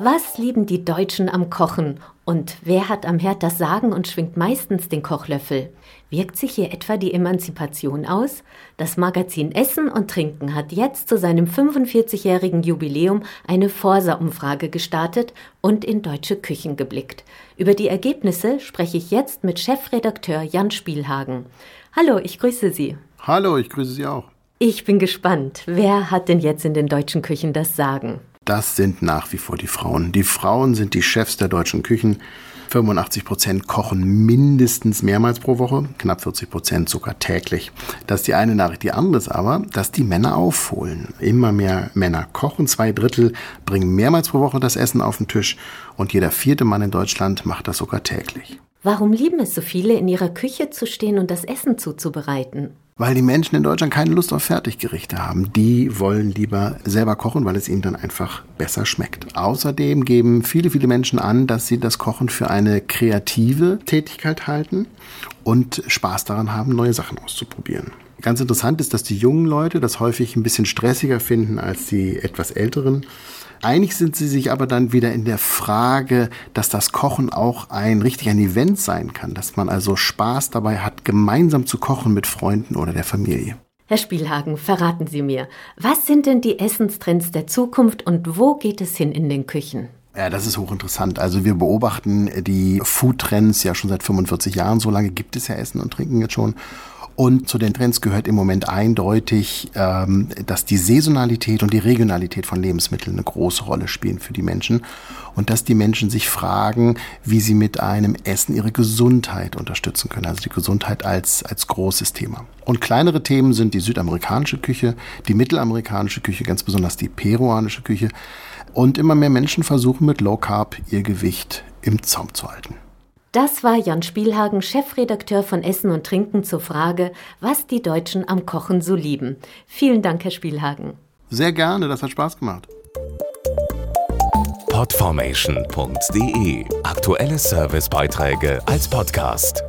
Was lieben die Deutschen am Kochen? Und wer hat am Herd das Sagen und schwingt meistens den Kochlöffel? Wirkt sich hier etwa die Emanzipation aus? Das Magazin Essen und Trinken hat jetzt zu seinem 45-jährigen Jubiläum eine Forsa-Umfrage gestartet und in deutsche Küchen geblickt. Über die Ergebnisse spreche ich jetzt mit Chefredakteur Jan Spielhagen. Hallo, ich grüße Sie. Hallo, ich grüße Sie auch. Ich bin gespannt. Wer hat denn jetzt in den deutschen Küchen das Sagen? Das sind nach wie vor die Frauen. Die Frauen sind die Chefs der deutschen Küchen. 85 Prozent kochen mindestens mehrmals pro Woche, knapp 40 Prozent sogar täglich. Das ist die eine Nachricht. Die andere ist aber, dass die Männer aufholen. Immer mehr Männer kochen. Zwei Drittel bringen mehrmals pro Woche das Essen auf den Tisch und jeder vierte Mann in Deutschland macht das sogar täglich. Warum lieben es so viele, in ihrer Küche zu stehen und das Essen zuzubereiten? Weil die Menschen in Deutschland keine Lust auf Fertiggerichte haben. Die wollen lieber selber kochen, weil es ihnen dann einfach besser schmeckt. Außerdem geben viele, viele Menschen an, dass sie das Kochen für eine kreative Tätigkeit halten und Spaß daran haben, neue Sachen auszuprobieren. Ganz interessant ist, dass die jungen Leute das häufig ein bisschen stressiger finden als die etwas älteren. Einig sind sie sich aber dann wieder in der Frage, dass das Kochen auch ein richtig ein Event sein kann, dass man also Spaß dabei hat, gemeinsam zu kochen mit Freunden oder der Familie. Herr Spielhagen, verraten Sie mir, was sind denn die Essenstrends der Zukunft und wo geht es hin in den Küchen? Ja, das ist hochinteressant. Also wir beobachten die Foodtrends ja schon seit 45 Jahren. So lange gibt es ja Essen und Trinken jetzt schon. Und zu den Trends gehört im Moment eindeutig, ähm, dass die Saisonalität und die Regionalität von Lebensmitteln eine große Rolle spielen für die Menschen und dass die Menschen sich fragen, wie sie mit einem Essen ihre Gesundheit unterstützen können. Also die Gesundheit als, als großes Thema. Und kleinere Themen sind die südamerikanische Küche, die mittelamerikanische Küche, ganz besonders die peruanische Küche. Und immer mehr Menschen versuchen mit Low Carb ihr Gewicht im Zaum zu halten. Das war Jan Spielhagen, Chefredakteur von Essen und Trinken zur Frage, was die Deutschen am Kochen so lieben. Vielen Dank, Herr Spielhagen. Sehr gerne, das hat Spaß gemacht. Podformation.de Aktuelle Servicebeiträge als Podcast.